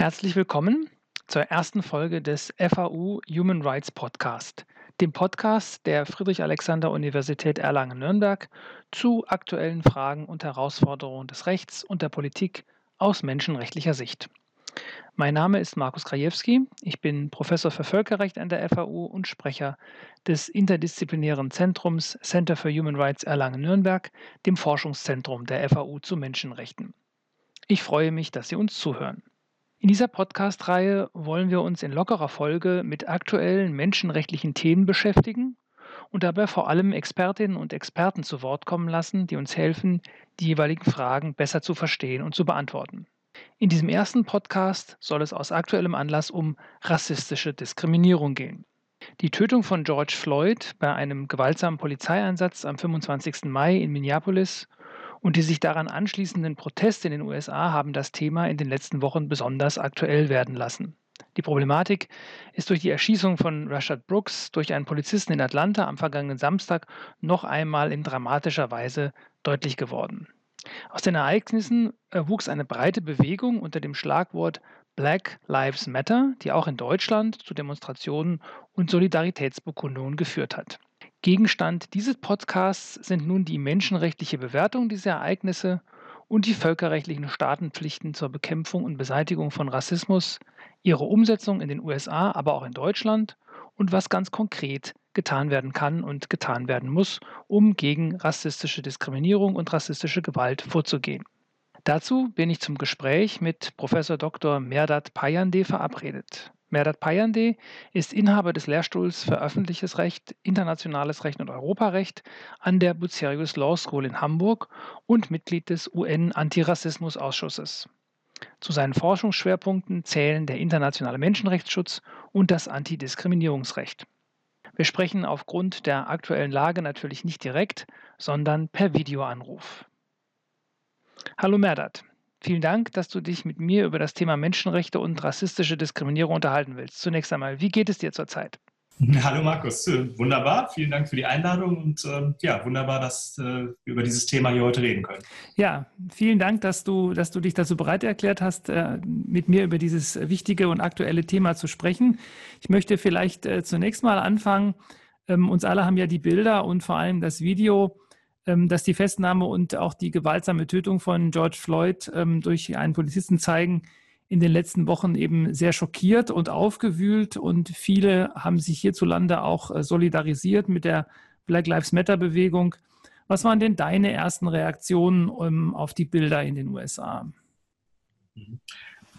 Herzlich willkommen zur ersten Folge des FAU Human Rights Podcast, dem Podcast der Friedrich-Alexander-Universität Erlangen-Nürnberg zu aktuellen Fragen und Herausforderungen des Rechts und der Politik aus menschenrechtlicher Sicht. Mein Name ist Markus Krajewski. Ich bin Professor für Völkerrecht an der FAU und Sprecher des interdisziplinären Zentrums Center for Human Rights Erlangen-Nürnberg, dem Forschungszentrum der FAU zu Menschenrechten. Ich freue mich, dass Sie uns zuhören. In dieser Podcast-Reihe wollen wir uns in lockerer Folge mit aktuellen menschenrechtlichen Themen beschäftigen und dabei vor allem Expertinnen und Experten zu Wort kommen lassen, die uns helfen, die jeweiligen Fragen besser zu verstehen und zu beantworten. In diesem ersten Podcast soll es aus aktuellem Anlass um rassistische Diskriminierung gehen. Die Tötung von George Floyd bei einem gewaltsamen Polizeieinsatz am 25. Mai in Minneapolis und die sich daran anschließenden Proteste in den USA haben das Thema in den letzten Wochen besonders aktuell werden lassen. Die Problematik ist durch die Erschießung von Rashad Brooks durch einen Polizisten in Atlanta am vergangenen Samstag noch einmal in dramatischer Weise deutlich geworden. Aus den Ereignissen wuchs eine breite Bewegung unter dem Schlagwort Black Lives Matter, die auch in Deutschland zu Demonstrationen und Solidaritätsbekundungen geführt hat. Gegenstand dieses Podcasts sind nun die menschenrechtliche Bewertung dieser Ereignisse und die völkerrechtlichen Staatenpflichten zur Bekämpfung und Beseitigung von Rassismus, ihre Umsetzung in den USA, aber auch in Deutschland und was ganz konkret getan werden kann und getan werden muss, um gegen rassistische Diskriminierung und rassistische Gewalt vorzugehen. Dazu bin ich zum Gespräch mit Professor Dr. Merdat Payande verabredet. Merdat Payande ist Inhaber des Lehrstuhls für öffentliches Recht, internationales Recht und Europarecht an der Bucerius Law School in Hamburg und Mitglied des UN-Antirassismus-Ausschusses. Zu seinen Forschungsschwerpunkten zählen der internationale Menschenrechtsschutz und das Antidiskriminierungsrecht. Wir sprechen aufgrund der aktuellen Lage natürlich nicht direkt, sondern per Videoanruf. Hallo Merdat. Vielen Dank, dass du dich mit mir über das Thema Menschenrechte und rassistische Diskriminierung unterhalten willst. Zunächst einmal, wie geht es dir zurzeit? Hallo Markus, wunderbar. Vielen Dank für die Einladung und äh, ja, wunderbar, dass äh, wir über dieses Thema hier heute reden können. Ja, vielen Dank, dass du, dass du dich dazu bereit erklärt hast, äh, mit mir über dieses wichtige und aktuelle Thema zu sprechen. Ich möchte vielleicht äh, zunächst mal anfangen. Ähm, uns alle haben ja die Bilder und vor allem das Video dass die Festnahme und auch die gewaltsame Tötung von George Floyd ähm, durch einen Polizisten zeigen, in den letzten Wochen eben sehr schockiert und aufgewühlt und viele haben sich hierzulande auch äh, solidarisiert mit der Black Lives Matter Bewegung. Was waren denn deine ersten Reaktionen ähm, auf die Bilder in den USA? Mhm.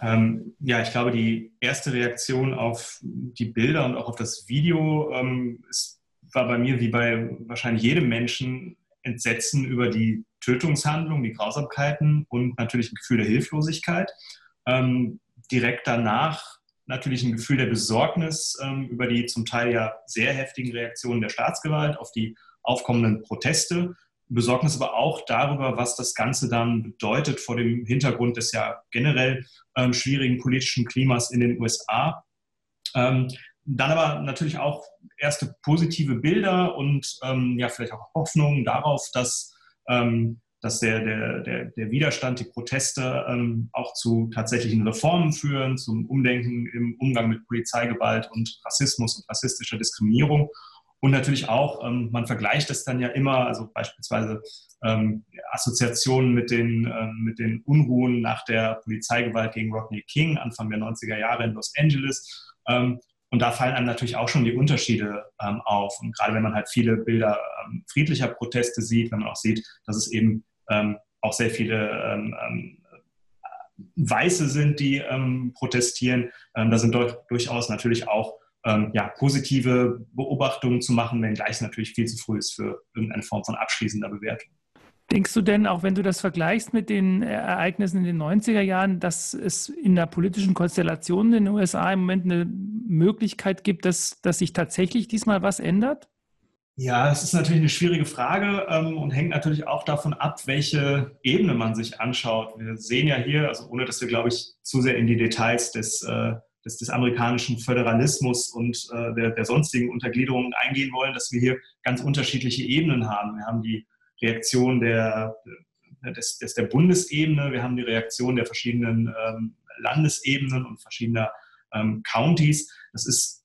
Ähm, ja, ich glaube, die erste Reaktion auf die Bilder und auch auf das Video ähm, ist, war bei mir wie bei wahrscheinlich jedem Menschen Entsetzen über die Tötungshandlung, die Grausamkeiten und natürlich ein Gefühl der Hilflosigkeit. Ähm, direkt danach natürlich ein Gefühl der Besorgnis ähm, über die zum Teil ja sehr heftigen Reaktionen der Staatsgewalt auf die aufkommenden Proteste. Besorgnis aber auch darüber, was das Ganze dann bedeutet vor dem Hintergrund des ja generell ähm, schwierigen politischen Klimas in den USA. Ähm, dann aber natürlich auch erste positive Bilder und ähm, ja, vielleicht auch Hoffnungen darauf, dass, ähm, dass der, der, der, der, Widerstand, die Proteste ähm, auch zu tatsächlichen Reformen führen, zum Umdenken im Umgang mit Polizeigewalt und Rassismus und rassistischer Diskriminierung. Und natürlich auch, ähm, man vergleicht es dann ja immer, also beispielsweise ähm, Assoziationen mit den, ähm, mit den Unruhen nach der Polizeigewalt gegen Rodney King Anfang der 90er Jahre in Los Angeles. Ähm, und da fallen einem natürlich auch schon die Unterschiede ähm, auf. Und gerade wenn man halt viele Bilder ähm, friedlicher Proteste sieht, wenn man auch sieht, dass es eben ähm, auch sehr viele ähm, ähm, Weiße sind, die ähm, protestieren, da sind durchaus natürlich auch ja, positive Beobachtungen zu machen, wenngleich es natürlich viel zu früh ist für irgendeine Form von abschließender Bewertung. Denkst du denn, auch wenn du das vergleichst mit den Ereignissen in den 90er Jahren, dass es in der politischen Konstellation in den USA im Moment eine Möglichkeit gibt, dass, dass sich tatsächlich diesmal was ändert? Ja, es ist natürlich eine schwierige Frage ähm, und hängt natürlich auch davon ab, welche Ebene man sich anschaut. Wir sehen ja hier, also ohne dass wir, glaube ich, zu sehr in die Details des, äh, des, des amerikanischen Föderalismus und äh, der, der sonstigen Untergliederungen eingehen wollen, dass wir hier ganz unterschiedliche Ebenen haben. Wir haben die Reaktion der, des, des, der Bundesebene, wir haben die Reaktion der verschiedenen ähm, Landesebenen und verschiedener ähm, Counties. Das ist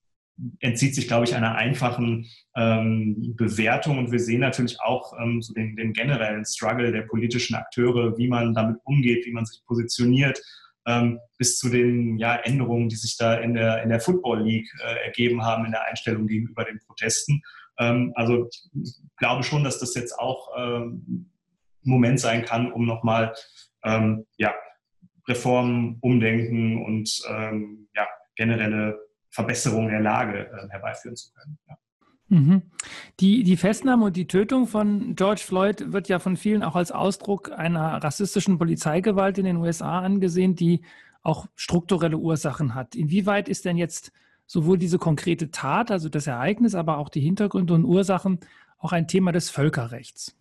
entzieht sich, glaube ich, einer einfachen ähm, Bewertung. Und wir sehen natürlich auch ähm, so den, den, generellen Struggle der politischen Akteure, wie man damit umgeht, wie man sich positioniert, ähm, bis zu den ja, Änderungen, die sich da in der, in der Football League äh, ergeben haben in der Einstellung gegenüber den Protesten. Ähm, also ich glaube schon, dass das jetzt auch ähm, ein Moment sein kann, um nochmal ähm, ja, Reformen, Umdenken und ja, generelle Verbesserung der Lage äh, herbeiführen zu können. Ja. Mhm. Die, die Festnahme und die Tötung von George Floyd wird ja von vielen auch als Ausdruck einer rassistischen Polizeigewalt in den USA angesehen, die auch strukturelle Ursachen hat. Inwieweit ist denn jetzt sowohl diese konkrete Tat, also das Ereignis, aber auch die Hintergründe und Ursachen auch ein Thema des Völkerrechts?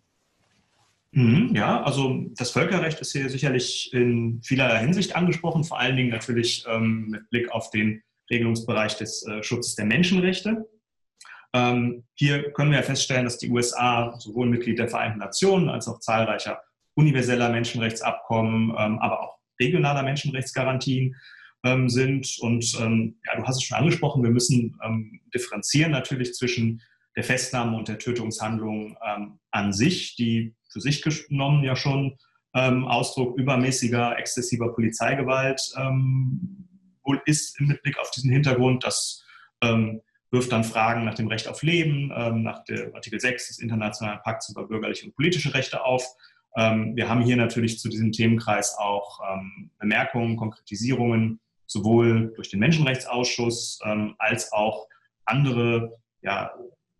Mhm, ja, also das Völkerrecht ist hier sicherlich in vielerlei Hinsicht angesprochen, vor allen Dingen natürlich ähm, mit Blick auf den Regelungsbereich des äh, Schutzes der Menschenrechte. Ähm, hier können wir feststellen, dass die USA sowohl Mitglied der Vereinten Nationen als auch zahlreicher universeller Menschenrechtsabkommen, ähm, aber auch regionaler Menschenrechtsgarantien ähm, sind. Und ähm, ja, du hast es schon angesprochen, wir müssen ähm, differenzieren natürlich zwischen der Festnahme und der Tötungshandlung ähm, an sich, die für sich genommen ja schon Ausdruck übermäßiger, exzessiver Polizeigewalt wohl ist mit Blick auf diesen Hintergrund. Das ähm, wirft dann Fragen nach dem Recht auf Leben, ähm, nach dem Artikel 6 des Internationalen Pakts über bürgerliche und politische Rechte auf. Ähm, wir haben hier natürlich zu diesem Themenkreis auch ähm, Bemerkungen, Konkretisierungen, sowohl durch den Menschenrechtsausschuss ähm, als auch andere ja,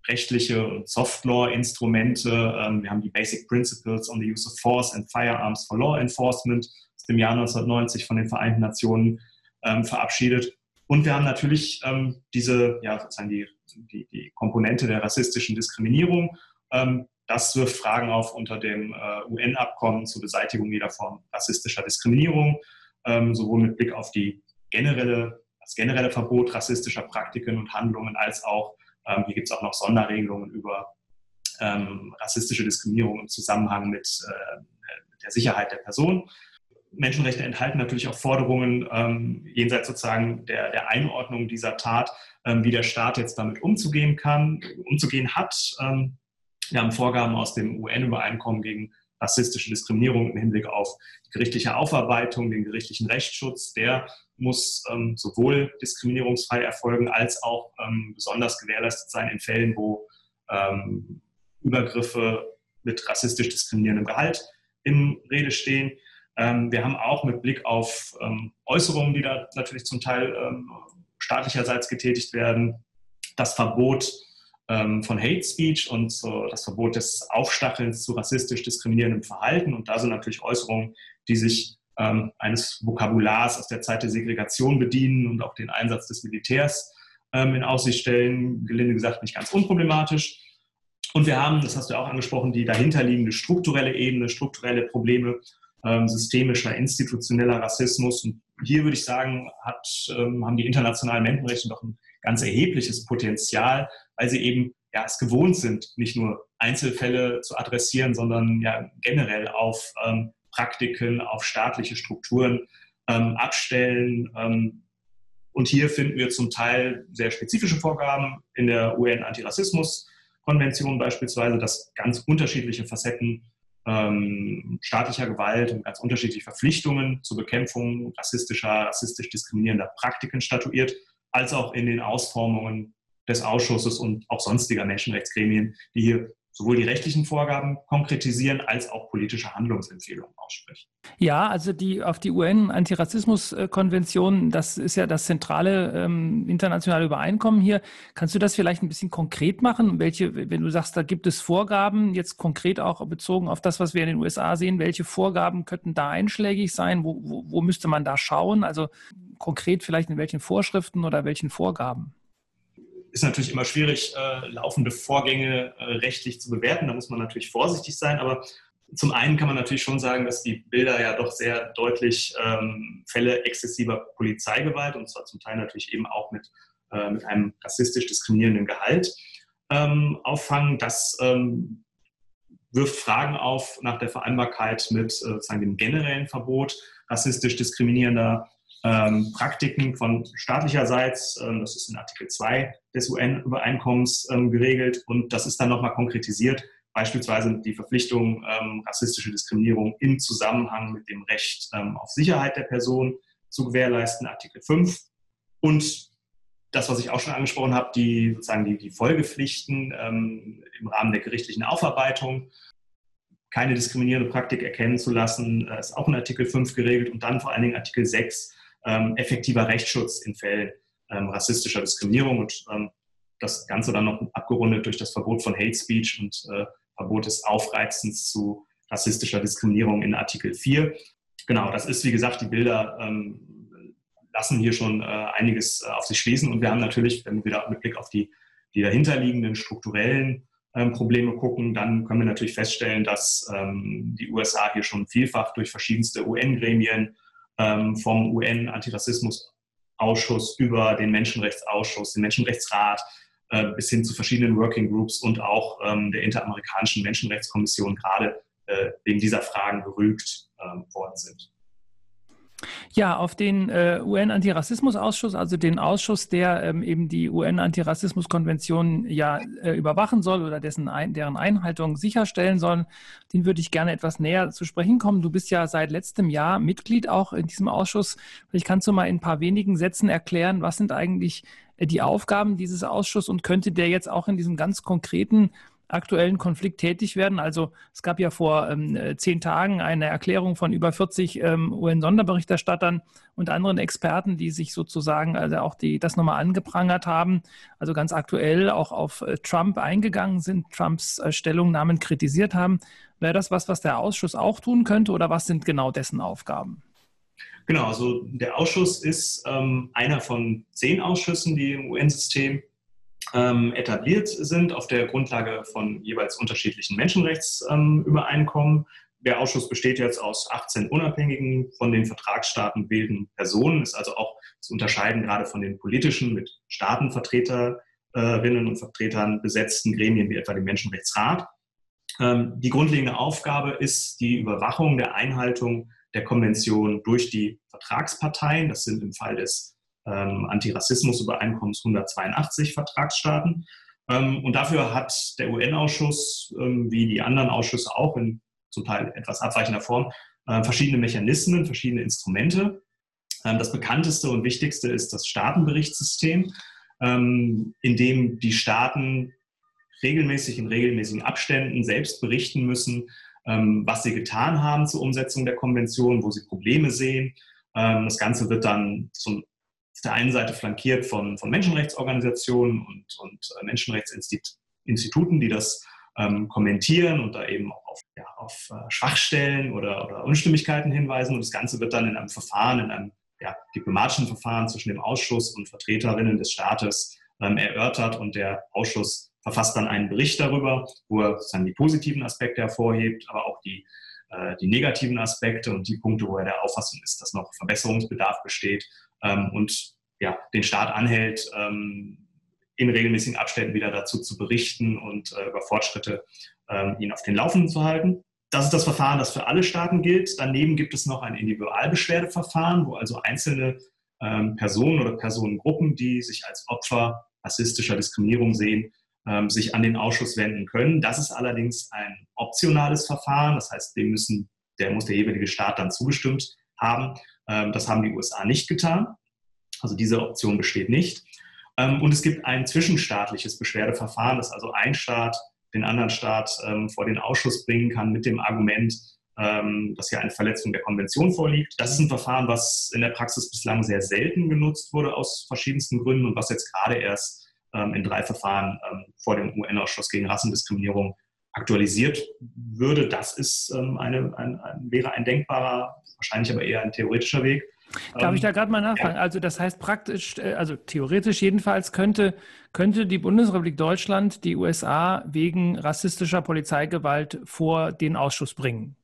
rechtliche und Soft-Law-Instrumente. Ähm, wir haben die Basic Principles on the Use of Force and Firearms for Law Enforcement aus dem Jahr 1990 von den Vereinten Nationen ähm, verabschiedet. Und wir haben natürlich ähm, diese, ja, sozusagen die, die, die, Komponente der rassistischen Diskriminierung. Ähm, das wirft Fragen auf unter dem äh, UN-Abkommen zur Beseitigung jeder Form rassistischer Diskriminierung, ähm, sowohl mit Blick auf die generelle, das generelle Verbot rassistischer Praktiken und Handlungen, als auch, ähm, hier gibt es auch noch Sonderregelungen über ähm, rassistische Diskriminierung im Zusammenhang mit, äh, der Sicherheit der Person. Menschenrechte enthalten natürlich auch Forderungen ähm, jenseits sozusagen der, der Einordnung dieser Tat, ähm, wie der Staat jetzt damit umzugehen kann, umzugehen hat. Ähm, wir haben Vorgaben aus dem UN-Übereinkommen gegen rassistische Diskriminierung im Hinblick auf die gerichtliche Aufarbeitung, den gerichtlichen Rechtsschutz. Der muss ähm, sowohl diskriminierungsfrei erfolgen als auch ähm, besonders gewährleistet sein in Fällen, wo ähm, Übergriffe mit rassistisch diskriminierendem Gehalt in Rede stehen. Ähm, wir haben auch mit Blick auf ähm, Äußerungen, die da natürlich zum Teil ähm, staatlicherseits getätigt werden, das Verbot von Hate Speech und das Verbot des Aufstachelns zu rassistisch diskriminierendem Verhalten. Und da sind natürlich Äußerungen, die sich eines Vokabulars aus der Zeit der Segregation bedienen und auch den Einsatz des Militärs in Aussicht stellen, gelinde gesagt nicht ganz unproblematisch. Und wir haben, das hast du auch angesprochen, die dahinterliegende strukturelle Ebene, strukturelle Probleme ähm, systemischer, institutioneller Rassismus. Und hier würde ich sagen, hat, ähm, haben die internationalen Menschenrechte doch ein ganz erhebliches Potenzial, weil sie eben ja, es gewohnt sind, nicht nur Einzelfälle zu adressieren, sondern ja generell auf ähm, Praktiken, auf staatliche Strukturen ähm, abstellen. Ähm, und hier finden wir zum Teil sehr spezifische Vorgaben in der UN-Antirassismus-Konvention beispielsweise, dass ganz unterschiedliche Facetten ähm, staatlicher Gewalt und ganz unterschiedliche Verpflichtungen zur Bekämpfung rassistischer, rassistisch diskriminierender Praktiken statuiert, als auch in den Ausformungen des Ausschusses und auch sonstiger Menschenrechtsgremien, die hier sowohl die rechtlichen Vorgaben konkretisieren als auch politische Handlungsempfehlungen aussprechen. Ja, also die auf die UN-Antirassismus-Konvention, das ist ja das zentrale ähm, internationale Übereinkommen hier. Kannst du das vielleicht ein bisschen konkret machen? Welche, wenn du sagst, da gibt es Vorgaben, jetzt konkret auch bezogen auf das, was wir in den USA sehen, welche Vorgaben könnten da einschlägig sein? Wo, wo, wo müsste man da schauen? Also konkret vielleicht in welchen Vorschriften oder welchen Vorgaben? Ist natürlich immer schwierig, äh, laufende Vorgänge äh, rechtlich zu bewerten. Da muss man natürlich vorsichtig sein. Aber zum einen kann man natürlich schon sagen, dass die Bilder ja doch sehr deutlich ähm, Fälle exzessiver Polizeigewalt und zwar zum Teil natürlich eben auch mit, äh, mit einem rassistisch diskriminierenden Gehalt ähm, auffangen. Das ähm, wirft Fragen auf nach der Vereinbarkeit mit äh, sozusagen dem generellen Verbot rassistisch diskriminierender ähm, Praktiken von staatlicherseits, ähm, das ist in Artikel 2 des UN-Übereinkommens ähm, geregelt und das ist dann nochmal konkretisiert, beispielsweise die Verpflichtung, ähm, rassistische Diskriminierung im Zusammenhang mit dem Recht ähm, auf Sicherheit der Person zu gewährleisten, Artikel 5 und das, was ich auch schon angesprochen habe, die sozusagen die, die Folgepflichten ähm, im Rahmen der gerichtlichen Aufarbeitung, keine diskriminierende Praktik erkennen zu lassen, äh, ist auch in Artikel 5 geregelt und dann vor allen Dingen Artikel 6, ähm, effektiver Rechtsschutz in Fällen ähm, rassistischer Diskriminierung und ähm, das Ganze dann noch abgerundet durch das Verbot von Hate Speech und äh, Verbot des Aufreizens zu rassistischer Diskriminierung in Artikel 4. Genau, das ist wie gesagt, die Bilder ähm, lassen hier schon äh, einiges äh, auf sich schließen und wir haben natürlich, wenn wir wieder mit Blick auf die, die dahinterliegenden strukturellen ähm, Probleme gucken, dann können wir natürlich feststellen, dass ähm, die USA hier schon vielfach durch verschiedenste UN-Gremien ähm, vom UN-Antirassismus-Ausschuss über den Menschenrechtsausschuss, den Menschenrechtsrat äh, bis hin zu verschiedenen Working Groups und auch ähm, der Interamerikanischen Menschenrechtskommission gerade äh, wegen dieser Fragen gerügt ähm, worden sind. Ja, auf den äh, UN-Antirassismus-Ausschuss, also den Ausschuss, der ähm, eben die UN-Antirassismus-Konvention ja äh, überwachen soll oder dessen ein, deren Einhaltung sicherstellen soll, den würde ich gerne etwas näher zu sprechen kommen. Du bist ja seit letztem Jahr Mitglied auch in diesem Ausschuss. Vielleicht kannst du mal in ein paar wenigen Sätzen erklären, was sind eigentlich äh, die Aufgaben dieses Ausschusses und könnte der jetzt auch in diesem ganz konkreten aktuellen Konflikt tätig werden. Also es gab ja vor ähm, zehn Tagen eine Erklärung von über 40 ähm, UN-Sonderberichterstattern und anderen Experten, die sich sozusagen also auch die, das nochmal angeprangert haben, also ganz aktuell auch auf äh, Trump eingegangen sind, Trumps äh, Stellungnahmen kritisiert haben. Wäre das was, was der Ausschuss auch tun könnte oder was sind genau dessen Aufgaben? Genau, also der Ausschuss ist ähm, einer von zehn Ausschüssen, die im UN-System ähm, etabliert sind auf der Grundlage von jeweils unterschiedlichen Menschenrechtsübereinkommen. Ähm, der Ausschuss besteht jetzt aus 18 unabhängigen von den Vertragsstaaten bildenden Personen, ist also auch zu unterscheiden gerade von den politischen mit Staatenvertreterinnen und Vertretern besetzten Gremien wie etwa dem Menschenrechtsrat. Ähm, die grundlegende Aufgabe ist die Überwachung der Einhaltung der Konvention durch die Vertragsparteien. Das sind im Fall des ähm, Antirassismus-Übereinkommens 182 Vertragsstaaten. Ähm, und dafür hat der UN-Ausschuss, ähm, wie die anderen Ausschüsse auch in zum Teil etwas abweichender Form, äh, verschiedene Mechanismen, verschiedene Instrumente. Ähm, das bekannteste und wichtigste ist das Staatenberichtssystem, ähm, in dem die Staaten regelmäßig in regelmäßigen Abständen selbst berichten müssen, ähm, was sie getan haben zur Umsetzung der Konvention, wo sie Probleme sehen. Das Ganze wird dann zum auf der einen Seite flankiert von, von Menschenrechtsorganisationen und, und äh, Menschenrechtsinstituten, die das ähm, kommentieren und da eben auch auf, ja, auf äh, Schwachstellen oder, oder, Unstimmigkeiten hinweisen. Und das Ganze wird dann in einem Verfahren, in einem ja, diplomatischen Verfahren zwischen dem Ausschuss und Vertreterinnen des Staates ähm, erörtert und der Ausschuss verfasst dann einen Bericht darüber, wo er sozusagen die positiven Aspekte hervorhebt, aber auch die, äh, die negativen Aspekte und die Punkte, wo er der Auffassung ist, dass noch Verbesserungsbedarf besteht ähm, und ja, den Staat anhält, ähm, in regelmäßigen Abständen wieder dazu zu berichten und äh, über Fortschritte ähm, ihn auf den Laufenden zu halten. Das ist das Verfahren, das für alle Staaten gilt. Daneben gibt es noch ein Individualbeschwerdeverfahren, wo also einzelne ähm, Personen oder Personengruppen, die sich als Opfer rassistischer Diskriminierung sehen, ähm, sich an den Ausschuss wenden können. Das ist allerdings ein optionales Verfahren. Das heißt, dem müssen, der muss der jeweilige Staat dann zugestimmt haben. Ähm, das haben die USA nicht getan. Also diese Option besteht nicht. Ähm, und es gibt ein zwischenstaatliches Beschwerdeverfahren, das also ein Staat den anderen Staat ähm, vor den Ausschuss bringen kann mit dem Argument, dass hier eine Verletzung der Konvention vorliegt. Das ist ein Verfahren, was in der Praxis bislang sehr selten genutzt wurde aus verschiedensten Gründen und was jetzt gerade erst in drei Verfahren vor dem UN-Ausschuss gegen Rassendiskriminierung aktualisiert würde. Das ist eine, ein, ein, wäre ein denkbarer wahrscheinlich aber eher ein theoretischer Weg. Darf ich da ähm, gerade mal nachfragen? Ja. Also das heißt praktisch, äh, also theoretisch jedenfalls könnte, könnte die Bundesrepublik Deutschland die USA wegen rassistischer Polizeigewalt vor den Ausschuss bringen.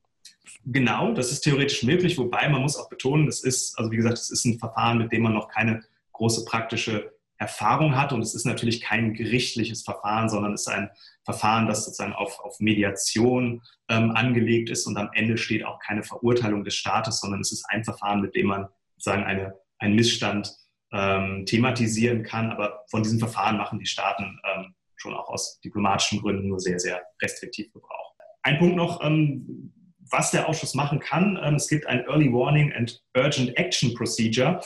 Genau, das ist theoretisch möglich, wobei man muss auch betonen, das ist, also wie gesagt, es ist ein Verfahren, mit dem man noch keine große praktische Erfahrung hat. Und es ist natürlich kein gerichtliches Verfahren, sondern es ist ein Verfahren, das sozusagen auf, auf Mediation ähm, angelegt ist. Und am Ende steht auch keine Verurteilung des Staates, sondern es ist ein Verfahren, mit dem man sozusagen eine, einen Missstand ähm, thematisieren kann. Aber von diesen Verfahren machen die Staaten ähm, schon auch aus diplomatischen Gründen nur sehr, sehr restriktiv Gebrauch. Ein Punkt noch, ähm, was der Ausschuss machen kann. Ähm, es gibt ein Early Warning and Urgent Action Procedure.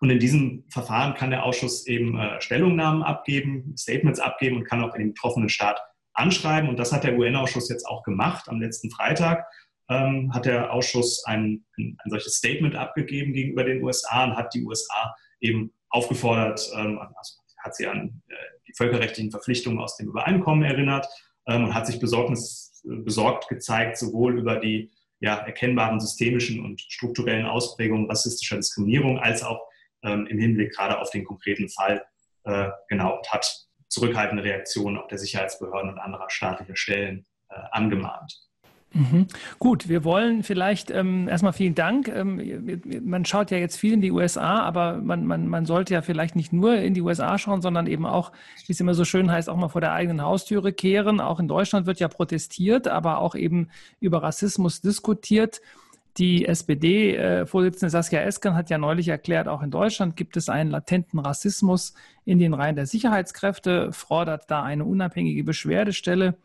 Und in diesem Verfahren kann der Ausschuss eben äh, Stellungnahmen abgeben, Statements abgeben und kann auch den betroffenen Staat anschreiben. Und das hat der UN-Ausschuss jetzt auch gemacht. Am letzten Freitag ähm, hat der Ausschuss ein, ein, ein, solches Statement abgegeben gegenüber den USA und hat die USA eben aufgefordert, ähm, also hat sie an äh, die völkerrechtlichen Verpflichtungen aus dem Übereinkommen erinnert ähm, und hat sich Besorgnis, besorgt gezeigt, sowohl über die ja, erkennbaren systemischen und strukturellen Ausprägungen rassistischer Diskriminierung als auch ähm, im Hinblick gerade auf den konkreten Fall äh, genau und hat zurückhaltende Reaktionen auch der Sicherheitsbehörden und anderer staatlicher Stellen äh, angemahnt. Mhm. Gut, wir wollen vielleicht ähm, erstmal vielen Dank. Ähm, man schaut ja jetzt viel in die USA, aber man, man, man sollte ja vielleicht nicht nur in die USA schauen, sondern eben auch, wie es immer so schön heißt, auch mal vor der eigenen Haustüre kehren. Auch in Deutschland wird ja protestiert, aber auch eben über Rassismus diskutiert. Die SPD-Vorsitzende Saskia Esken hat ja neulich erklärt, auch in Deutschland gibt es einen latenten Rassismus in den Reihen der Sicherheitskräfte, fordert da eine unabhängige Beschwerdestelle.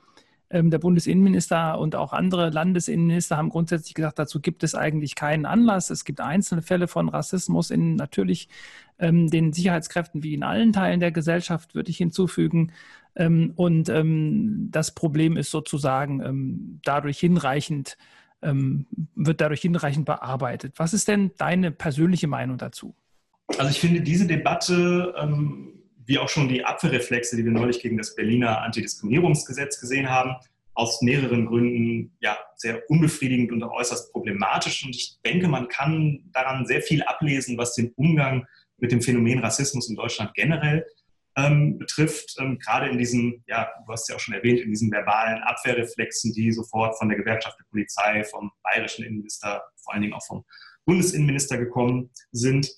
Ähm, der Bundesinnenminister und auch andere Landesinnenminister haben grundsätzlich gesagt, dazu gibt es eigentlich keinen Anlass. Es gibt einzelne Fälle von Rassismus in natürlich ähm, den Sicherheitskräften wie in allen Teilen der Gesellschaft, würde ich hinzufügen. Ähm, und das Problem ist sozusagen dadurch hinreichend ähm, wird dadurch hinreichend bearbeitet. Was ist denn deine persönliche Meinung dazu? Also ich finde diese Debatte, ähm, wie auch schon die Abwehrreflexe, die wir neulich gegen das Berliner Antidiskriminierungsgesetz gesehen haben, aus mehreren Gründen ja sehr unbefriedigend und äußerst problematisch. Und ich denke, man kann daran sehr viel ablesen, was den Umgang mit dem Phänomen Rassismus in Deutschland generell ähm, betrifft, ähm, gerade in diesen, ja, du hast ja auch schon erwähnt, in diesen verbalen Abwehrreflexen, die sofort von der Gewerkschaft der Polizei, vom bayerischen Innenminister, vor allen Dingen auch vom Bundesinnenminister gekommen sind.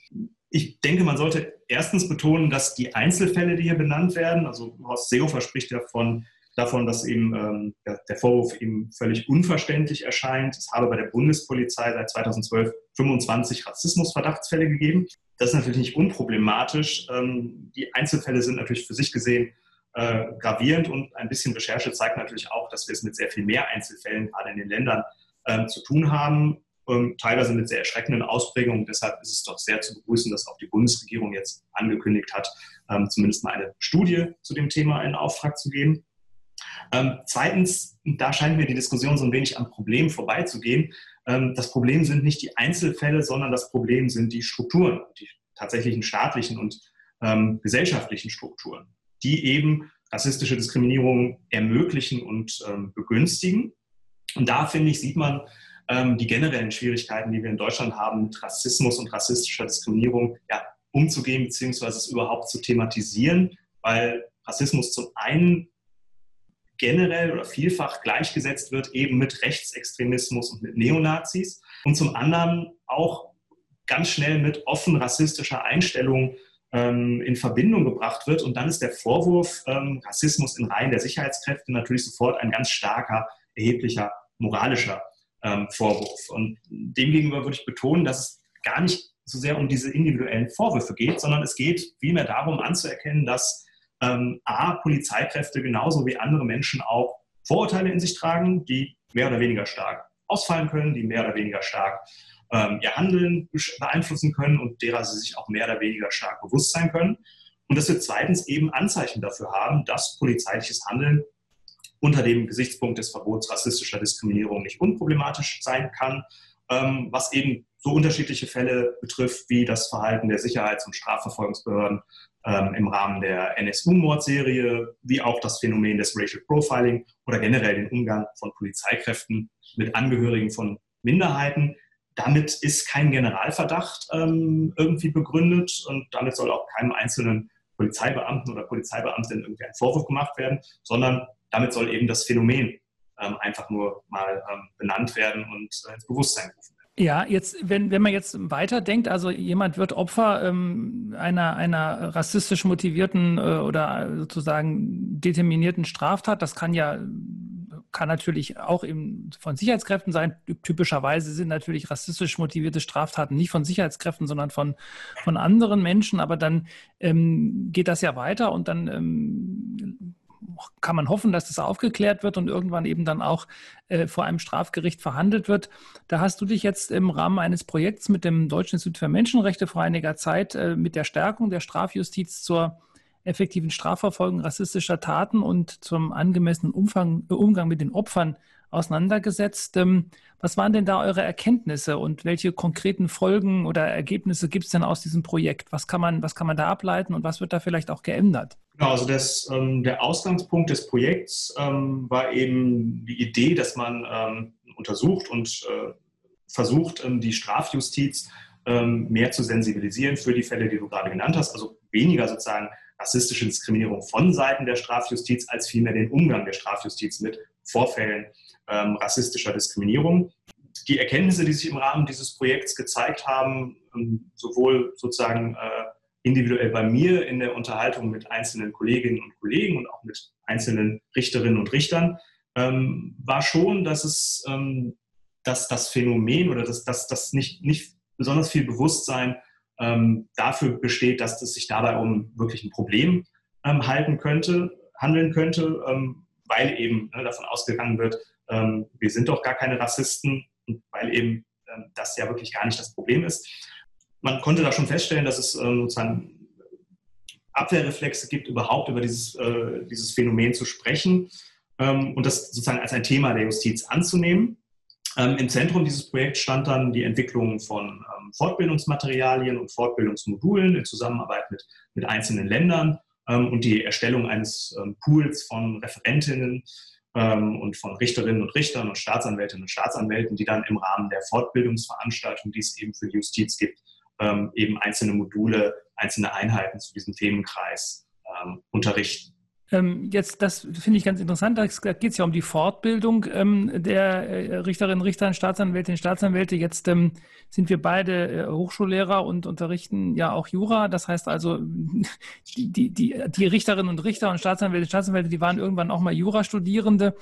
Ich denke, man sollte erstens betonen, dass die Einzelfälle, die hier benannt werden, also Horst Seehofer spricht ja von davon, dass eben ähm, der Vorwurf ihm völlig unverständlich erscheint. Es habe bei der Bundespolizei seit 2012 25 Rassismusverdachtsfälle gegeben. Das ist natürlich nicht unproblematisch. Ähm, die Einzelfälle sind natürlich für sich gesehen äh, gravierend und ein bisschen Recherche zeigt natürlich auch, dass wir es mit sehr viel mehr Einzelfällen gerade in den Ländern äh, zu tun haben. Ähm, teilweise mit sehr erschreckenden Ausprägungen. Deshalb ist es doch sehr zu begrüßen, dass auch die Bundesregierung jetzt angekündigt hat, ähm, zumindest mal eine Studie zu dem Thema in Auftrag zu geben. Ähm, zweitens, da scheint mir die Diskussion so ein wenig am Problem vorbeizugehen. Ähm, das Problem sind nicht die Einzelfälle, sondern das Problem sind die Strukturen, die tatsächlichen staatlichen und ähm, gesellschaftlichen Strukturen, die eben rassistische Diskriminierung ermöglichen und ähm, begünstigen. Und da, finde ich, sieht man ähm, die generellen Schwierigkeiten, die wir in Deutschland haben, mit Rassismus und rassistischer Diskriminierung ja, umzugehen, beziehungsweise es überhaupt zu thematisieren, weil Rassismus zum einen generell oder vielfach gleichgesetzt wird eben mit Rechtsextremismus und mit Neonazis und zum anderen auch ganz schnell mit offen rassistischer Einstellung ähm, in Verbindung gebracht wird. Und dann ist der Vorwurf ähm, Rassismus in Reihen der Sicherheitskräfte natürlich sofort ein ganz starker, erheblicher moralischer ähm, Vorwurf. Und demgegenüber würde ich betonen, dass es gar nicht so sehr um diese individuellen Vorwürfe geht, sondern es geht vielmehr darum anzuerkennen, dass ähm, A, Polizeikräfte genauso wie andere Menschen auch Vorurteile in sich tragen, die mehr oder weniger stark ausfallen können, die mehr oder weniger stark ähm, ihr Handeln beeinflussen können und derer sie sich auch mehr oder weniger stark bewusst sein können. Und dass wir zweitens eben Anzeichen dafür haben, dass polizeiliches Handeln unter dem Gesichtspunkt des Verbots rassistischer Diskriminierung nicht unproblematisch sein kann, ähm, was eben so unterschiedliche Fälle betrifft, wie das Verhalten der Sicherheits- und Strafverfolgungsbehörden ähm, im Rahmen der NSU-Mordserie, wie auch das Phänomen des Racial Profiling oder generell den Umgang von Polizeikräften mit Angehörigen von Minderheiten. Damit ist kein Generalverdacht ähm, irgendwie begründet und damit soll auch keinem einzelnen Polizeibeamten oder Polizeibeamtin irgendwie ein Vorwurf gemacht werden, sondern damit soll eben das Phänomen ähm, einfach nur mal ähm, benannt werden und äh, ins Bewusstsein werden. Ja, jetzt, wenn, wenn man jetzt weiterdenkt, also jemand wird Opfer ähm, einer, einer rassistisch motivierten äh, oder sozusagen determinierten Straftat, das kann ja kann natürlich auch eben von Sicherheitskräften sein. Typischerweise sind natürlich rassistisch motivierte Straftaten nicht von Sicherheitskräften, sondern von, von anderen Menschen. Aber dann ähm, geht das ja weiter und dann ähm, kann man hoffen, dass das aufgeklärt wird und irgendwann eben dann auch äh, vor einem Strafgericht verhandelt wird. Da hast du dich jetzt im Rahmen eines Projekts mit dem Deutschen Institut für Menschenrechte vor einiger Zeit äh, mit der Stärkung der Strafjustiz zur effektiven Strafverfolgung rassistischer Taten und zum angemessenen Umfang, Umgang mit den Opfern auseinandergesetzt. Ähm, was waren denn da eure Erkenntnisse und welche konkreten Folgen oder Ergebnisse gibt es denn aus diesem Projekt? Was kann, man, was kann man da ableiten und was wird da vielleicht auch geändert? Genau, also das, ähm, der Ausgangspunkt des Projekts ähm, war eben die Idee, dass man ähm, untersucht und äh, versucht, ähm, die Strafjustiz ähm, mehr zu sensibilisieren für die Fälle, die du gerade genannt hast. Also weniger sozusagen rassistische Diskriminierung von Seiten der Strafjustiz, als vielmehr den Umgang der Strafjustiz mit Vorfällen ähm, rassistischer Diskriminierung. Die Erkenntnisse, die sich im Rahmen dieses Projekts gezeigt haben, sowohl sozusagen äh, individuell bei mir in der Unterhaltung mit einzelnen Kolleginnen und Kollegen und auch mit einzelnen Richterinnen und Richtern, ähm, war schon, dass es ähm, dass das Phänomen oder dass, dass, dass nicht, nicht besonders viel Bewusstsein ähm, dafür besteht, dass es sich dabei um wirklich ein Problem ähm, halten könnte, handeln könnte, ähm, weil eben ne, davon ausgegangen wird, ähm, wir sind doch gar keine Rassisten weil eben das ja wirklich gar nicht das Problem ist. Man konnte da schon feststellen, dass es ähm, sozusagen Abwehrreflexe gibt, überhaupt über dieses, äh, dieses Phänomen zu sprechen und das sozusagen als ein Thema der Justiz anzunehmen. Ähm, Im Zentrum dieses Projekts stand dann die Entwicklung von ähm, Fortbildungsmaterialien und Fortbildungsmodulen in Zusammenarbeit mit, mit einzelnen Ländern ähm, und die Erstellung eines ähm, Pools von Referentinnen ähm, und von Richterinnen und Richtern und Staatsanwältinnen und Staatsanwälten, die dann im Rahmen der Fortbildungsveranstaltung, die es eben für die Justiz gibt, ähm, eben einzelne Module, einzelne Einheiten zu diesem Themenkreis unterrichten. Ähm, jetzt, das finde ich ganz interessant, da geht es ja um die Fortbildung ähm, der äh, Richterinnen, Richter, Staatsanwältinnen, Staatsanwälte. Jetzt ähm, sind wir beide äh, Hochschullehrer und unterrichten ja auch Jura. Das heißt also, die, die, die Richterinnen und Richter und Staatsanwälte, Staatsanwälte, die waren irgendwann auch mal Jurastudierende.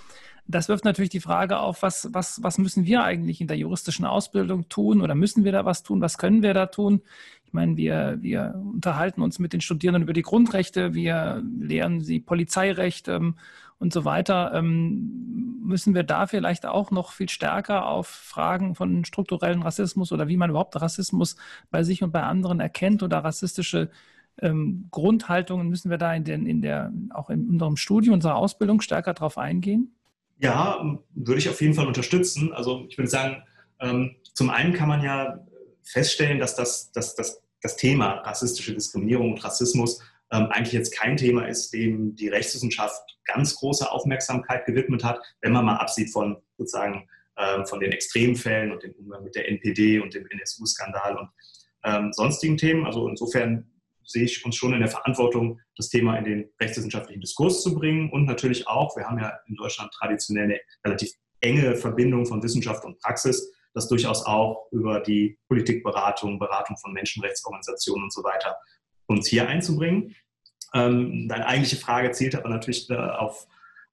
Das wirft natürlich die Frage auf, was, was, was müssen wir eigentlich in der juristischen Ausbildung tun oder müssen wir da was tun? Was können wir da tun? Ich meine, wir, wir unterhalten uns mit den Studierenden über die Grundrechte, wir lehren sie Polizeirecht ähm, und so weiter. Ähm, müssen wir da vielleicht auch noch viel stärker auf Fragen von strukturellen Rassismus oder wie man überhaupt Rassismus bei sich und bei anderen erkennt oder rassistische ähm, Grundhaltungen, müssen wir da in, den, in der, auch in unserem Studium, unserer Ausbildung stärker darauf eingehen? Ja, würde ich auf jeden Fall unterstützen. Also ich würde sagen, ähm, zum einen kann man ja feststellen, dass das, dass, dass das Thema rassistische Diskriminierung und Rassismus ähm, eigentlich jetzt kein Thema ist, dem die Rechtswissenschaft ganz große Aufmerksamkeit gewidmet hat, wenn man mal absieht von sozusagen ähm, von den Extremfällen und dem Umgang mit der NPD und dem NSU-Skandal und sonstigen Themen. Also insofern sehe ich uns schon in der Verantwortung, das Thema in den rechtswissenschaftlichen Diskurs zu bringen und natürlich auch, wir haben ja in Deutschland traditionell eine relativ enge Verbindung von Wissenschaft und Praxis, das durchaus auch über die Politikberatung, Beratung von Menschenrechtsorganisationen und so weiter uns hier einzubringen. Ähm, deine eigentliche Frage zielt aber natürlich äh, auf,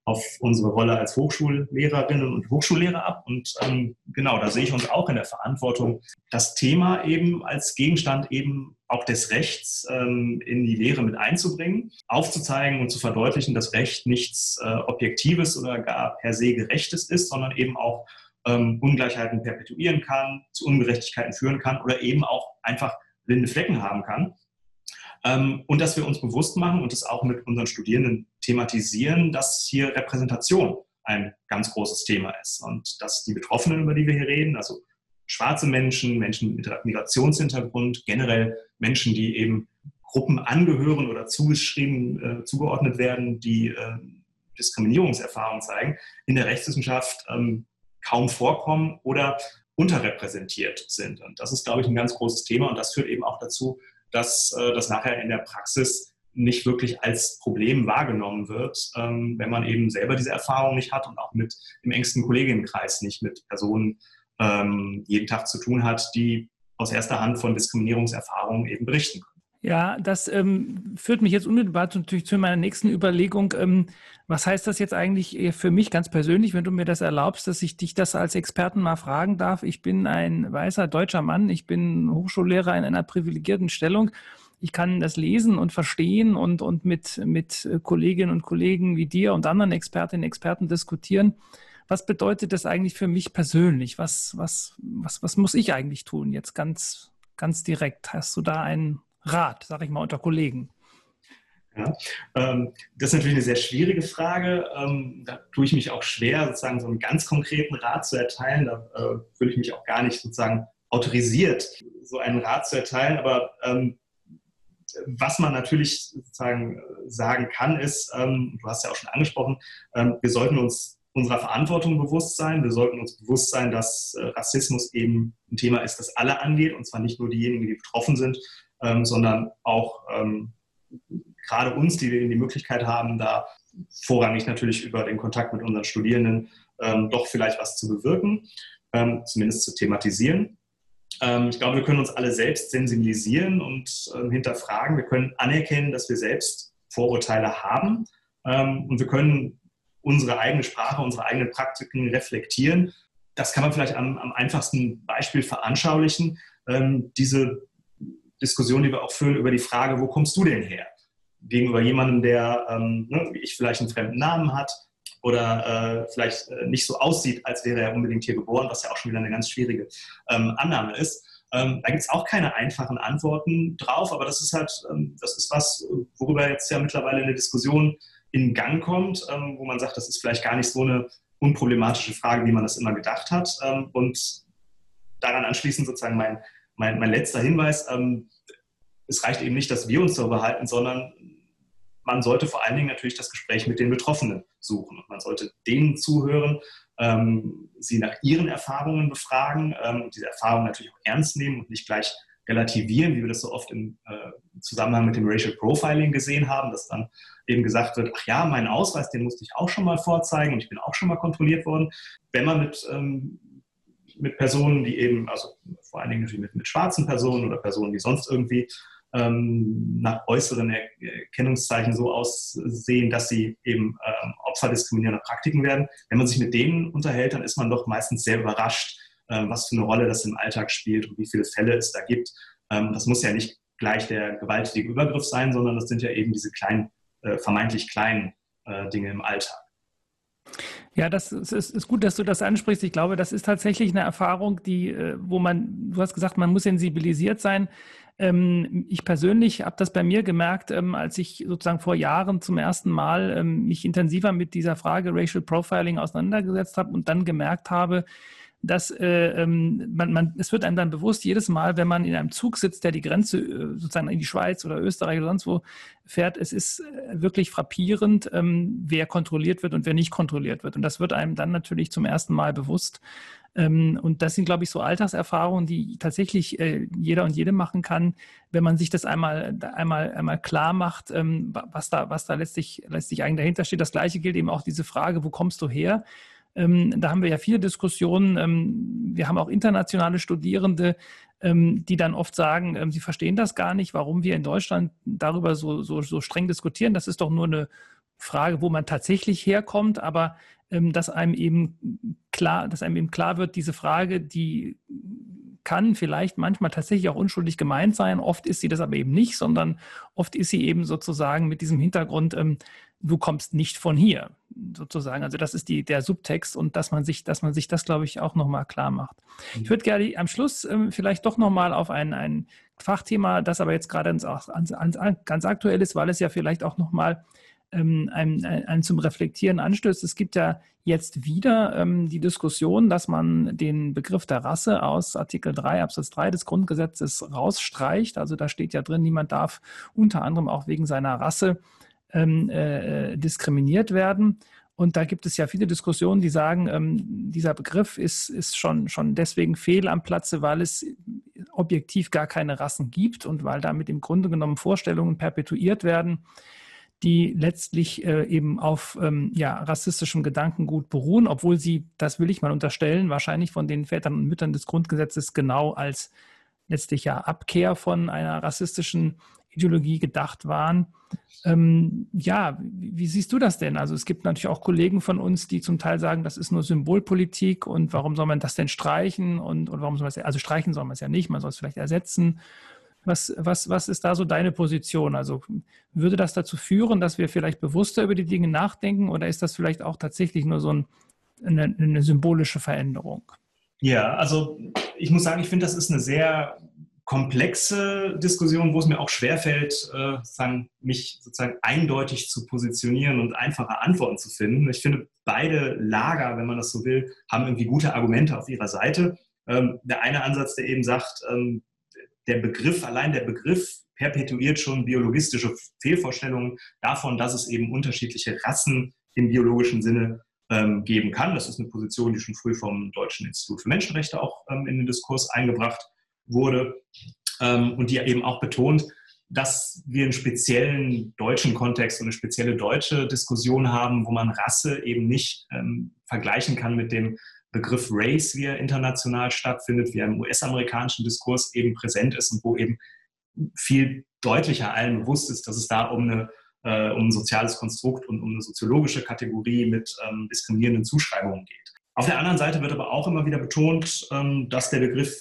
auf unsere Rolle als Hochschullehrerinnen und Hochschullehrer ab. Und ähm, genau, da sehe ich uns auch in der Verantwortung, das Thema eben als Gegenstand eben auch des Rechts ähm, in die Lehre mit einzubringen, aufzuzeigen und zu verdeutlichen, dass Recht nichts äh, Objektives oder gar per se Gerechtes ist, sondern eben auch ähm, Ungleichheiten perpetuieren kann, zu Ungerechtigkeiten führen kann oder eben auch einfach blinde Flecken haben kann. Ähm, und dass wir uns bewusst machen und es auch mit unseren Studierenden thematisieren, dass hier Repräsentation ein ganz großes Thema ist und dass die Betroffenen, über die wir hier reden, also schwarze Menschen, Menschen mit Migrationshintergrund, generell Menschen, die eben Gruppen angehören oder zugeschrieben, äh, zugeordnet werden, die äh, Diskriminierungserfahrungen zeigen, in der Rechtswissenschaft ähm, kaum vorkommen oder unterrepräsentiert sind. Und das ist, glaube ich, ein ganz großes Thema und das führt eben auch dazu, dass äh, das nachher in der Praxis nicht wirklich als Problem wahrgenommen wird, ähm, wenn man eben selber diese Erfahrung nicht hat und auch mit im engsten Kolleginnenkreis nicht mit Personen ähm, jeden Tag zu tun hat, die aus erster Hand von Diskriminierungserfahrungen eben berichten können. Ja, das ähm, führt mich jetzt unmittelbar zu, natürlich zu meiner nächsten Überlegung. Ähm, was heißt das jetzt eigentlich für mich ganz persönlich, wenn du mir das erlaubst, dass ich dich das als Experten mal fragen darf? Ich bin ein weißer deutscher Mann, ich bin Hochschullehrer in einer privilegierten Stellung. Ich kann das lesen und verstehen und, und mit, mit Kolleginnen und Kollegen wie dir und anderen Expertinnen und Experten diskutieren. Was bedeutet das eigentlich für mich persönlich? Was, was, was, was muss ich eigentlich tun jetzt ganz, ganz direkt? Hast du da einen Rat, sage ich mal, unter Kollegen? Ja, ähm, das ist natürlich eine sehr schwierige Frage. Ähm, da tue ich mich auch schwer, sozusagen so einen ganz konkreten Rat zu erteilen. Da äh, fühle ich mich auch gar nicht sozusagen autorisiert, so einen Rat zu erteilen. Aber ähm, was man natürlich sozusagen sagen kann, ist, ähm, du hast ja auch schon angesprochen, ähm, wir sollten uns unserer Verantwortung bewusst sein. Wir sollten uns bewusst sein, dass äh, Rassismus eben ein Thema ist, das alle angeht, und zwar nicht nur diejenigen, die betroffen sind, ähm, sondern auch ähm, gerade uns, die die Möglichkeit haben, da vorrangig natürlich über den Kontakt mit unseren Studierenden ähm, doch vielleicht was zu bewirken, ähm, zumindest zu thematisieren. Ähm, ich glaube, wir können uns alle selbst sensibilisieren und ähm, hinterfragen. Wir können anerkennen, dass wir selbst Vorurteile haben und wir können unsere eigene Sprache, unsere eigenen Praktiken reflektieren. Das kann man vielleicht am, am einfachsten Beispiel veranschaulichen. diese Diskussion, die wir auch führen über die Frage, wo kommst du denn her? Gegenüber jemandem, der, ähm, ne, wie ich, vielleicht einen fremden Namen hat oder äh, vielleicht äh, nicht so aussieht, als wäre er unbedingt hier geboren, was ja auch schon wieder eine ganz schwierige ähm, Annahme ist. Ähm, da gibt es auch keine einfachen Antworten drauf, aber das ist halt, ähm, das ist was, worüber jetzt ja mittlerweile eine Diskussion in Gang kommt, ähm, wo man sagt, das ist vielleicht gar nicht so eine unproblematische Frage, wie man das immer gedacht hat. Ähm, und daran anschließend sozusagen mein mein, mein letzter Hinweis, ähm, es reicht eben nicht, dass wir uns darüber halten, sondern man sollte vor allen Dingen natürlich das Gespräch mit den Betroffenen suchen. Und man sollte denen zuhören, ähm, sie nach ihren Erfahrungen befragen, ähm, diese Erfahrungen natürlich auch ernst nehmen und nicht gleich relativieren, wie wir das so oft im äh, Zusammenhang mit dem Racial Profiling gesehen haben, dass dann eben gesagt wird, ach ja, mein Ausweis, den musste ich auch schon mal vorzeigen und ich bin auch schon mal kontrolliert worden. Wenn man mit ähm, mit Personen, die eben, also vor allen Dingen natürlich mit, mit schwarzen Personen oder Personen, die sonst irgendwie ähm, nach äußeren Erkennungszeichen so aussehen, dass sie eben ähm, Opfer diskriminierender Praktiken werden. Wenn man sich mit denen unterhält, dann ist man doch meistens sehr überrascht, was für eine Rolle das im Alltag spielt und wie viele Fälle es da gibt. Ähm, das muss ja nicht gleich der gewalttätige Übergriff sein, sondern das sind ja eben diese kleinen, äh, vermeintlich kleinen äh, Dinge im Alltag. Ja, das ist, ist, gut, dass du das ansprichst. Ich glaube, das ist tatsächlich eine Erfahrung, die, äh, wo man, du hast gesagt, man muss sensibilisiert sein. Ähm, ich persönlich habe das bei mir gemerkt, ähm, als ich sozusagen vor Jahren zum ersten Mal mich intensiver mit dieser Frage Racial Profiling auseinandergesetzt habe und dann gemerkt habe, dass äh, ähm, man, man, es wird einem dann bewusst, jedes Mal, wenn man in einem Zug sitzt, der die Grenze äh, sozusagen in die Schweiz oder Österreich oder sonst wo fährt, es ist äh, wirklich frappierend, ähm, wer kontrolliert wird und wer nicht kontrolliert wird. Und das wird einem dann natürlich zum ersten Mal bewusst. Ähm, und das sind, glaube ich, so Alltagserfahrungen, die tatsächlich äh, jeder und jede machen kann, wenn man sich das einmal, einmal, einmal klar macht, ähm, was, da, was da letztlich, letztlich eigentlich dahinter steht. Das Gleiche gilt eben auch diese Frage, wo kommst du her? Ähm, da haben wir ja viele Diskussionen. Ähm, wir haben auch internationale Studierende, ähm, die dann oft sagen, sie verstehen das gar nicht, warum wir in Deutschland darüber so, so, so streng diskutieren. Das ist doch nur eine Frage, wo man tatsächlich herkommt, aber ähm, dass einem eben klar, dass einem eben klar wird, diese Frage, die kann vielleicht manchmal tatsächlich auch unschuldig gemeint sein. Oft ist sie das aber eben nicht, sondern oft ist sie eben sozusagen mit diesem Hintergrund, ähm, du kommst nicht von hier, sozusagen. Also das ist die, der Subtext und dass man sich, dass man sich das, glaube ich, auch nochmal klar macht. Mhm. Ich würde gerne am Schluss ähm, vielleicht doch nochmal auf ein, ein Fachthema, das aber jetzt gerade ganz, ganz aktuell ist, weil es ja vielleicht auch nochmal ähm, ein, ein, ein zum Reflektieren anstößt. Es gibt ja jetzt wieder ähm, die Diskussion, dass man den Begriff der Rasse aus Artikel 3 Absatz 3 des Grundgesetzes rausstreicht. Also da steht ja drin, niemand darf unter anderem auch wegen seiner Rasse ähm, äh, diskriminiert werden. Und da gibt es ja viele Diskussionen, die sagen, ähm, dieser Begriff ist, ist schon, schon deswegen fehl am Platze, weil es objektiv gar keine Rassen gibt und weil damit im Grunde genommen Vorstellungen perpetuiert werden, die letztlich äh, eben auf ähm, ja, rassistischem Gedankengut beruhen, obwohl sie, das will ich mal unterstellen, wahrscheinlich von den Vätern und Müttern des Grundgesetzes genau als letztlich ja Abkehr von einer rassistischen Ideologie gedacht waren. Ähm, ja, wie, siehst du das denn? Also es gibt natürlich auch Kollegen von uns, die zum Teil sagen, das ist nur Symbolpolitik und warum soll man das denn streichen und, und warum soll man es, also streichen soll man es ja nicht, man soll es vielleicht ersetzen. Was, was, was ist da so deine Position? Also würde das dazu führen, dass wir vielleicht bewusster über die Dinge nachdenken oder ist das vielleicht auch tatsächlich nur so ein, eine, eine symbolische Veränderung? Ja, also ich muss sagen, ich finde, das ist eine sehr komplexe Diskussion, wo es mir auch schwerfällt, äh, mich sozusagen eindeutig zu positionieren und einfache Antworten zu finden. Ich finde, beide Lager, wenn man das so will, haben irgendwie gute Argumente auf ihrer Seite. Ähm, der eine Ansatz, der eben sagt, ähm, der Begriff, allein der Begriff perpetuiert schon biologistische Fehlvorstellungen davon, dass es eben unterschiedliche Rassen im biologischen Sinne ähm, geben kann. Das ist eine Position, die schon früh vom Deutschen Institut für Menschenrechte auch ähm, in den Diskurs eingebracht wurde ähm, und die eben auch betont, dass wir einen speziellen deutschen Kontext und eine spezielle deutsche Diskussion haben, wo man Rasse eben nicht ähm, vergleichen kann mit dem Begriff Race, wie er international stattfindet, wie er im US-amerikanischen Diskurs eben präsent ist und wo eben viel deutlicher allen bewusst ist, dass es da um, eine, äh, um ein soziales Konstrukt und um eine soziologische Kategorie mit ähm, diskriminierenden Zuschreibungen geht. Auf der anderen Seite wird aber auch immer wieder betont, ähm, dass der Begriff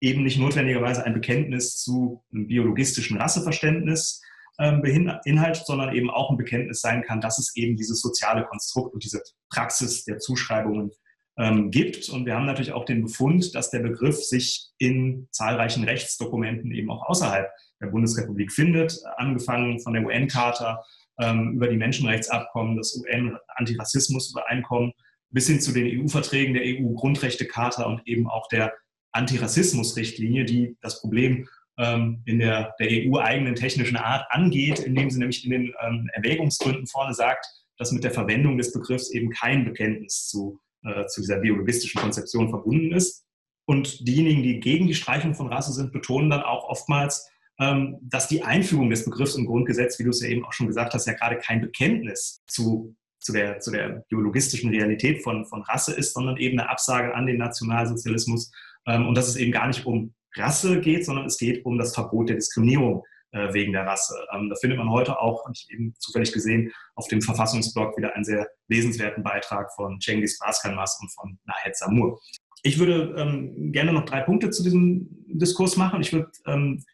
eben nicht notwendigerweise ein Bekenntnis zu einem biologistischen Rasseverständnis ähm, beinhaltet, sondern eben auch ein Bekenntnis sein kann, dass es eben dieses soziale Konstrukt und diese Praxis der Zuschreibungen ähm, gibt. Und wir haben natürlich auch den Befund, dass der Begriff sich in zahlreichen Rechtsdokumenten eben auch außerhalb der Bundesrepublik findet, angefangen von der UN-Charta ähm, über die Menschenrechtsabkommen, das UN-Antirassismus-Übereinkommen bis hin zu den EU-Verträgen der EU-Grundrechte-Charta und eben auch der Antirassismus-Richtlinie, die das Problem ähm, in der, der EU-eigenen technischen Art angeht, indem sie nämlich in den ähm, Erwägungsgründen vorne sagt, dass mit der Verwendung des Begriffs eben kein Bekenntnis zu, äh, zu dieser biologistischen Konzeption verbunden ist. Und diejenigen, die gegen die Streichung von Rasse sind, betonen dann auch oftmals, ähm, dass die Einfügung des Begriffs im Grundgesetz, wie du es ja eben auch schon gesagt hast, ja gerade kein Bekenntnis zu, zu, der, zu der biologistischen Realität von, von Rasse ist, sondern eben eine Absage an den Nationalsozialismus ähm, und dass es eben gar nicht um Rasse geht, sondern es geht um das Verbot der Diskriminierung äh, wegen der Rasse. Ähm, da findet man heute auch, habe ich eben zufällig gesehen, auf dem Verfassungsblog wieder einen sehr lesenswerten Beitrag von Cengiz Baskanmas und von Nahed Samur. Ich würde ähm, gerne noch drei Punkte zu diesem Diskurs machen. Ich würde ähm,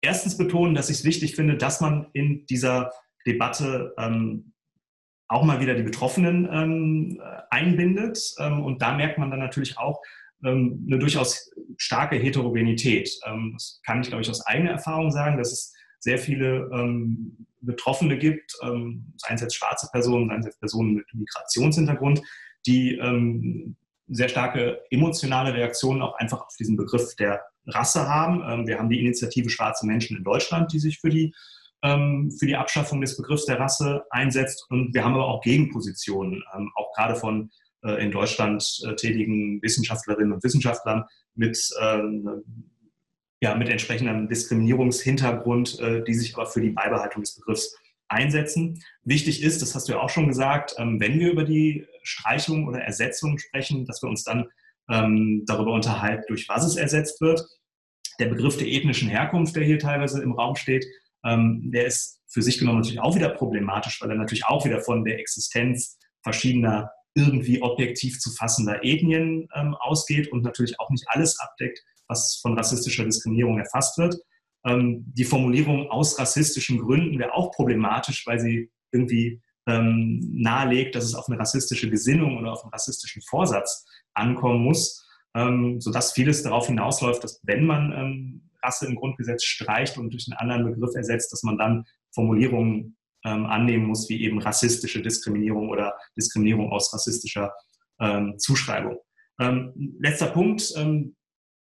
erstens betonen, dass ich es wichtig finde, dass man in dieser Debatte ähm, auch mal wieder die Betroffenen ähm, einbindet. Ähm, und da merkt man dann natürlich auch, eine durchaus starke Heterogenität. Ähm, das kann ich, glaube ich, aus eigener Erfahrung sagen, dass es sehr viele ähm, Betroffene gibt, seien es jetzt schwarze Personen, seien es jetzt Personen mit Migrationshintergrund, die sehr starke emotionale Reaktionen auch einfach auf diesen Begriff der Rasse haben. wir haben die Initiative Schwarze Menschen in Deutschland, die sich für die, für die Abschaffung des Begriffs der Rasse einsetzt. Und wir haben aber auch Gegenpositionen, auch gerade von in Deutschland äh, tätigen Wissenschaftlerinnen und Wissenschaftlern mit, ähm, ja, mit entsprechendem Diskriminierungshintergrund, äh, die sich aber für die Beibehaltung des Begriffs einsetzen. Wichtig ist, das hast du ja auch schon gesagt, ähm, wenn wir über die Streichung oder Ersetzung sprechen, dass wir uns dann ähm, darüber unterhalten, durch was es ersetzt wird. Der Begriff der ethnischen Herkunft, der hier teilweise im Raum steht, der ist für sich genommen natürlich auch wieder problematisch, weil er natürlich auch wieder von der Existenz verschiedener irgendwie objektiv zu fassender Ethnien ähm, ausgeht und natürlich auch nicht alles abdeckt, was von rassistischer Diskriminierung erfasst wird. Ähm, die Formulierung aus rassistischen Gründen wäre auch problematisch, weil sie irgendwie ähm, nahelegt, dass es auf eine rassistische Gesinnung oder auf einen rassistischen Vorsatz ankommen muss, ähm, sodass vieles darauf hinausläuft, dass wenn man ähm, Rasse im Grundgesetz streicht und durch einen anderen Begriff ersetzt, dass man dann Formulierungen ähm, annehmen muss, wie eben rassistische Diskriminierung oder Diskriminierung aus rassistischer ähm, Zuschreibung. Ähm, letzter Punkt. Ähm,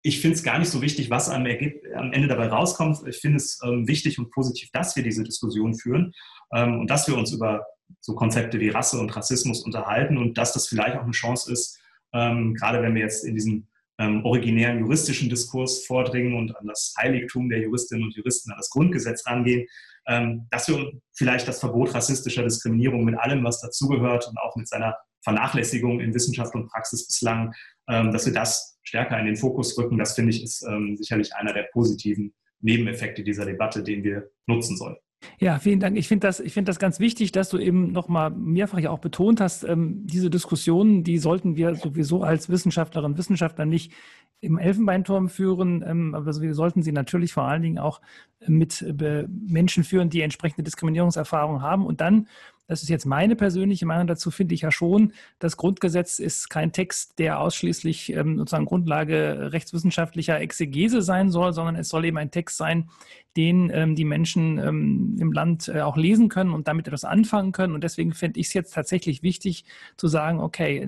ich finde es gar nicht so wichtig, was am, am, Ende dabei rauskommt. Ich finde es ähm, wichtig und positiv, dass wir diese Diskussion führen ähm, und dass wir uns über so Konzepte wie Rasse und Rassismus unterhalten und dass das vielleicht auch eine Chance ist, gerade wenn wir jetzt in diesen ähm, originären juristischen Diskurs vordringen und an das Heiligtum der Juristinnen und Juristen, an das Grundgesetz rangehen, ähm, dass wir vielleicht das Verbot rassistischer Diskriminierung mit allem, was dazugehört und auch mit seiner Vernachlässigung in Wissenschaft und Praxis bislang, ähm, dass wir das stärker in den Fokus rücken. Das finde ich ist ähm, sicherlich einer der positiven Nebeneffekte dieser Debatte, den wir nutzen sollen. Ja, vielen Dank. Ich finde das, ich das ganz wichtig, dass du eben nochmal mehrfach ja auch betont hast, ähm, diese Diskussionen, die sollten wir sowieso als Wissenschaftlerinnen und Wissenschaftler nicht im Elfenbeinturm führen, ähm, aber wir sollten sie natürlich vor allen Dingen auch mit äh, Menschen führen, die entsprechende Diskriminierungserfahrung haben und dann das ist jetzt meine persönliche Meinung dazu, finde ich ja schon, das Grundgesetz ist kein Text, der ausschließlich ähm, sozusagen Grundlage rechtswissenschaftlicher Exegese sein soll, sondern es soll eben ein Text sein, den ähm, die Menschen ähm, im Land äh, auch lesen können und damit etwas anfangen können. Und deswegen fände ich es jetzt tatsächlich wichtig zu sagen, okay,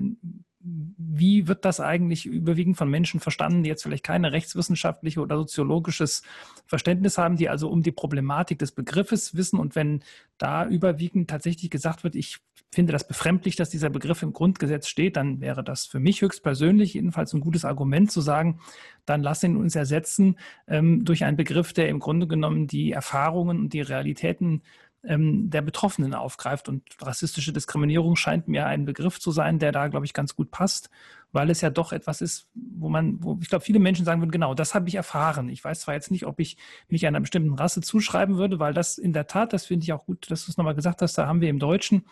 wie wird das eigentlich überwiegend von Menschen verstanden, die jetzt vielleicht keine rechtswissenschaftliche oder soziologisches Verständnis haben, die also um die Problematik des Begriffes wissen. Und wenn da überwiegend tatsächlich gesagt wird, ich finde das befremdlich, dass dieser Begriff im Grundgesetz steht, dann wäre das für mich höchstpersönlich jedenfalls ein gutes Argument zu sagen, dann lass ihn uns ersetzen ähm, durch einen Begriff, der im Grunde genommen die Erfahrungen und die Realitäten ähm, der Betroffenen aufgreift. Und rassistische Diskriminierung scheint mir ein Begriff zu sein, der da, glaube ich, ganz gut passt, weil es ja doch etwas ist, wo man, wo ich glaube, viele Menschen sagen würden, genau, das habe ich erfahren. Ich weiß zwar jetzt nicht, ob ich mich einer bestimmten Rasse zuschreiben würde, weil das in der Tat, das finde ich auch gut, dass du es nochmal gesagt hast, da haben wir im Deutschen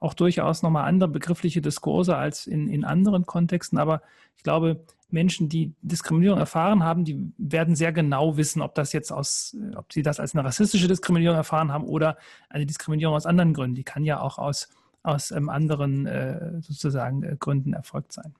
auch durchaus nochmal andere begriffliche Diskurse als in, in anderen Kontexten. Aber ich glaube, Menschen, die Diskriminierung erfahren haben, die werden sehr genau wissen, ob das jetzt aus, ob sie das als eine rassistische Diskriminierung erfahren haben oder eine Diskriminierung aus anderen Gründen. Die kann ja auch aus, aus ähm, anderen äh, sozusagen äh, Gründen erfolgt sein.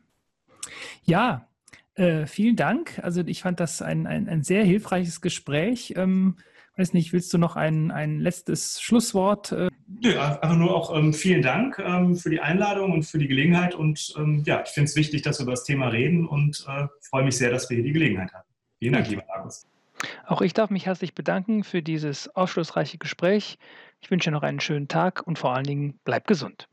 Ja, äh, vielen Dank. Also ich fand das ein, ein, ein sehr hilfreiches Gespräch. Ähm, weiß nicht, willst du noch ein, ein letztes Schlusswort? Äh? Ja, einfach nur auch ähm, vielen Dank ähm, für die Einladung und für die Gelegenheit. Und ähm, ja, ich finde es wichtig, dass wir über das Thema reden und äh, freue mich sehr, dass wir hier die Gelegenheit hatten. Vielen Dank, lieber Markus. Auch ich darf mich herzlich bedanken für dieses aufschlussreiche Gespräch. Ich wünsche noch einen schönen Tag und vor allen Dingen bleib gesund.